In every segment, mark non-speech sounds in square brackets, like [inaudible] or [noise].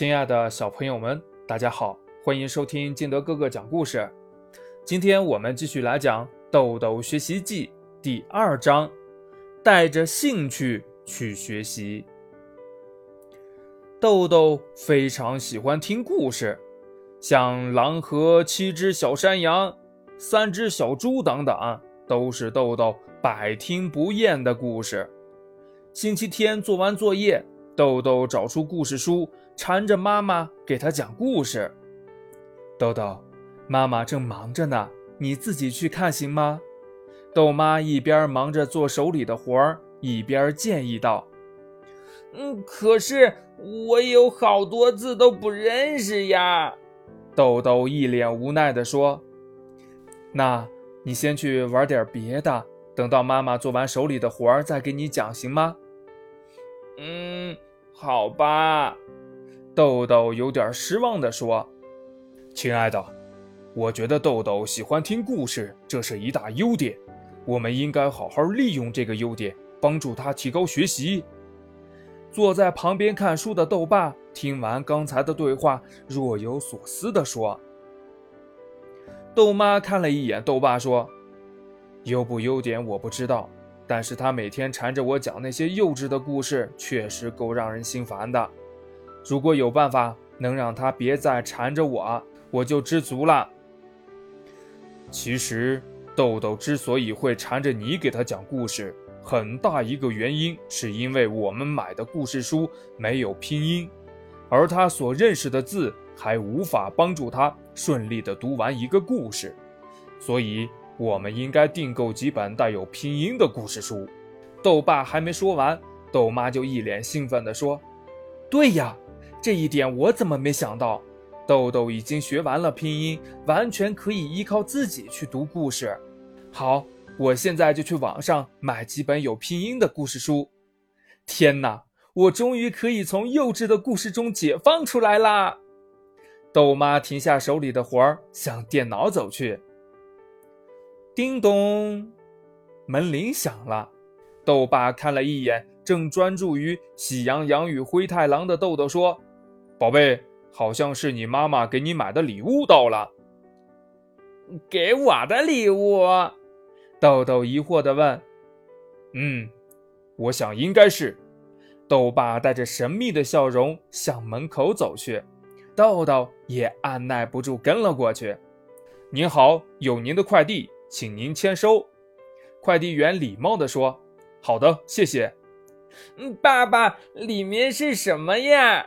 亲爱的小朋友们，大家好，欢迎收听金德哥哥讲故事。今天我们继续来讲《豆豆学习记》第二章，带着兴趣去学习。豆豆非常喜欢听故事，像《狼和七只小山羊》《三只小猪》等等，都是豆豆百听不厌的故事。星期天做完作业，豆豆找出故事书。缠着妈妈给他讲故事。豆豆，妈妈正忙着呢，你自己去看行吗？豆妈一边忙着做手里的活儿，一边建议道：“嗯，可是我有好多字都不认识呀。”豆豆一脸无奈地说：“那你先去玩点别的，等到妈妈做完手里的活儿再给你讲，行吗？”“嗯，好吧。”豆豆有点失望地说：“亲爱的，我觉得豆豆喜欢听故事，这是一大优点。我们应该好好利用这个优点，帮助他提高学习。”坐在旁边看书的豆爸听完刚才的对话，若有所思地说：“豆妈看了一眼豆爸，说：‘优不优点我不知道，但是他每天缠着我讲那些幼稚的故事，确实够让人心烦的。’”如果有办法能让他别再缠着我，我就知足了。其实，豆豆之所以会缠着你给他讲故事，很大一个原因是因为我们买的故事书没有拼音，而他所认识的字还无法帮助他顺利地读完一个故事，所以我们应该订购几本带有拼音的故事书。豆爸还没说完，豆妈就一脸兴奋地说：“对呀！”这一点我怎么没想到？豆豆已经学完了拼音，完全可以依靠自己去读故事。好，我现在就去网上买几本有拼音的故事书。天哪，我终于可以从幼稚的故事中解放出来啦！豆妈停下手里的活儿，向电脑走去。叮咚，门铃响了。豆爸看了一眼正专注于《喜羊羊与灰太狼》的豆豆，说。宝贝，好像是你妈妈给你买的礼物到了。给我的礼物？豆豆疑惑地问。嗯，我想应该是。豆爸带着神秘的笑容向门口走去，豆豆也按耐不住跟了过去。您好，有您的快递，请您签收。快递员礼貌地说：“好的，谢谢。”嗯，爸爸，里面是什么呀？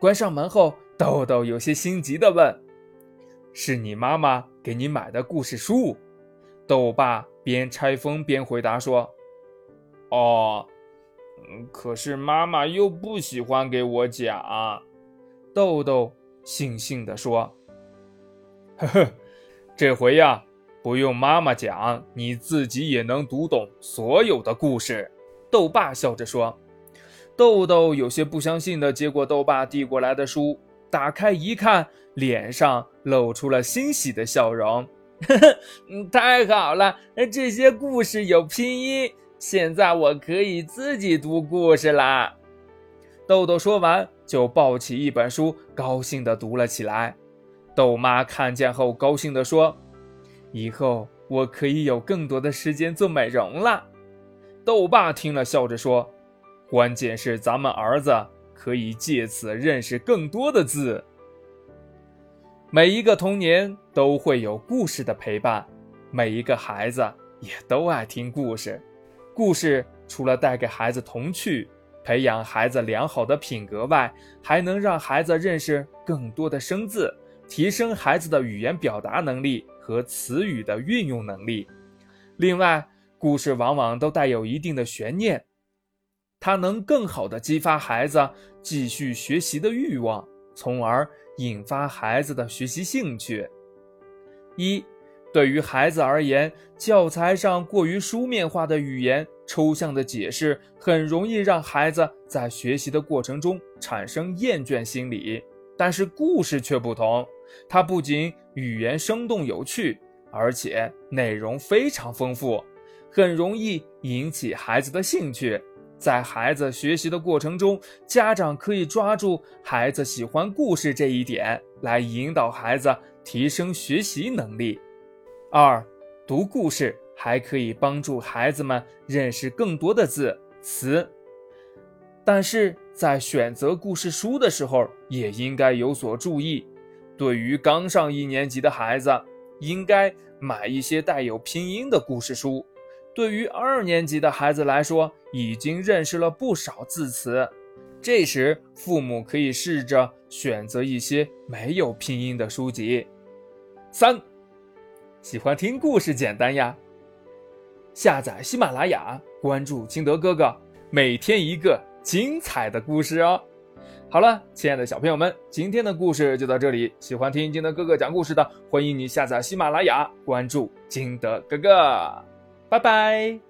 关上门后，豆豆有些心急地问：“是你妈妈给你买的故事书？”豆爸边拆封边回答说：“哦，可是妈妈又不喜欢给我讲。”豆豆悻悻地说：“呵呵，这回呀，不用妈妈讲，你自己也能读懂所有的故事。”豆爸笑着说。豆豆有些不相信的接过豆爸递过来的书，打开一看，脸上露出了欣喜的笑容。呵 [laughs] 呵，太好了，这些故事有拼音，现在我可以自己读故事啦。豆豆说完，就抱起一本书，高兴地读了起来。豆妈看见后，高兴地说：“以后我可以有更多的时间做美容了。”豆爸听了，笑着说。关键是咱们儿子可以借此认识更多的字。每一个童年都会有故事的陪伴，每一个孩子也都爱听故事。故事除了带给孩子童趣、培养孩子良好的品格外，还能让孩子认识更多的生字，提升孩子的语言表达能力和词语的运用能力。另外，故事往往都带有一定的悬念。它能更好地激发孩子继续学习的欲望，从而引发孩子的学习兴趣。一，对于孩子而言，教材上过于书面化的语言、抽象的解释，很容易让孩子在学习的过程中产生厌倦心理。但是故事却不同，它不仅语言生动有趣，而且内容非常丰富，很容易引起孩子的兴趣。在孩子学习的过程中，家长可以抓住孩子喜欢故事这一点，来引导孩子提升学习能力。二，读故事还可以帮助孩子们认识更多的字词，但是在选择故事书的时候，也应该有所注意。对于刚上一年级的孩子，应该买一些带有拼音的故事书。对于二年级的孩子来说，已经认识了不少字词，这时父母可以试着选择一些没有拼音的书籍。三，喜欢听故事简单呀，下载喜马拉雅，关注金德哥哥，每天一个精彩的故事哦。好了，亲爱的小朋友们，今天的故事就到这里。喜欢听金德哥哥讲故事的，欢迎你下载喜马拉雅，关注金德哥哥。拜拜。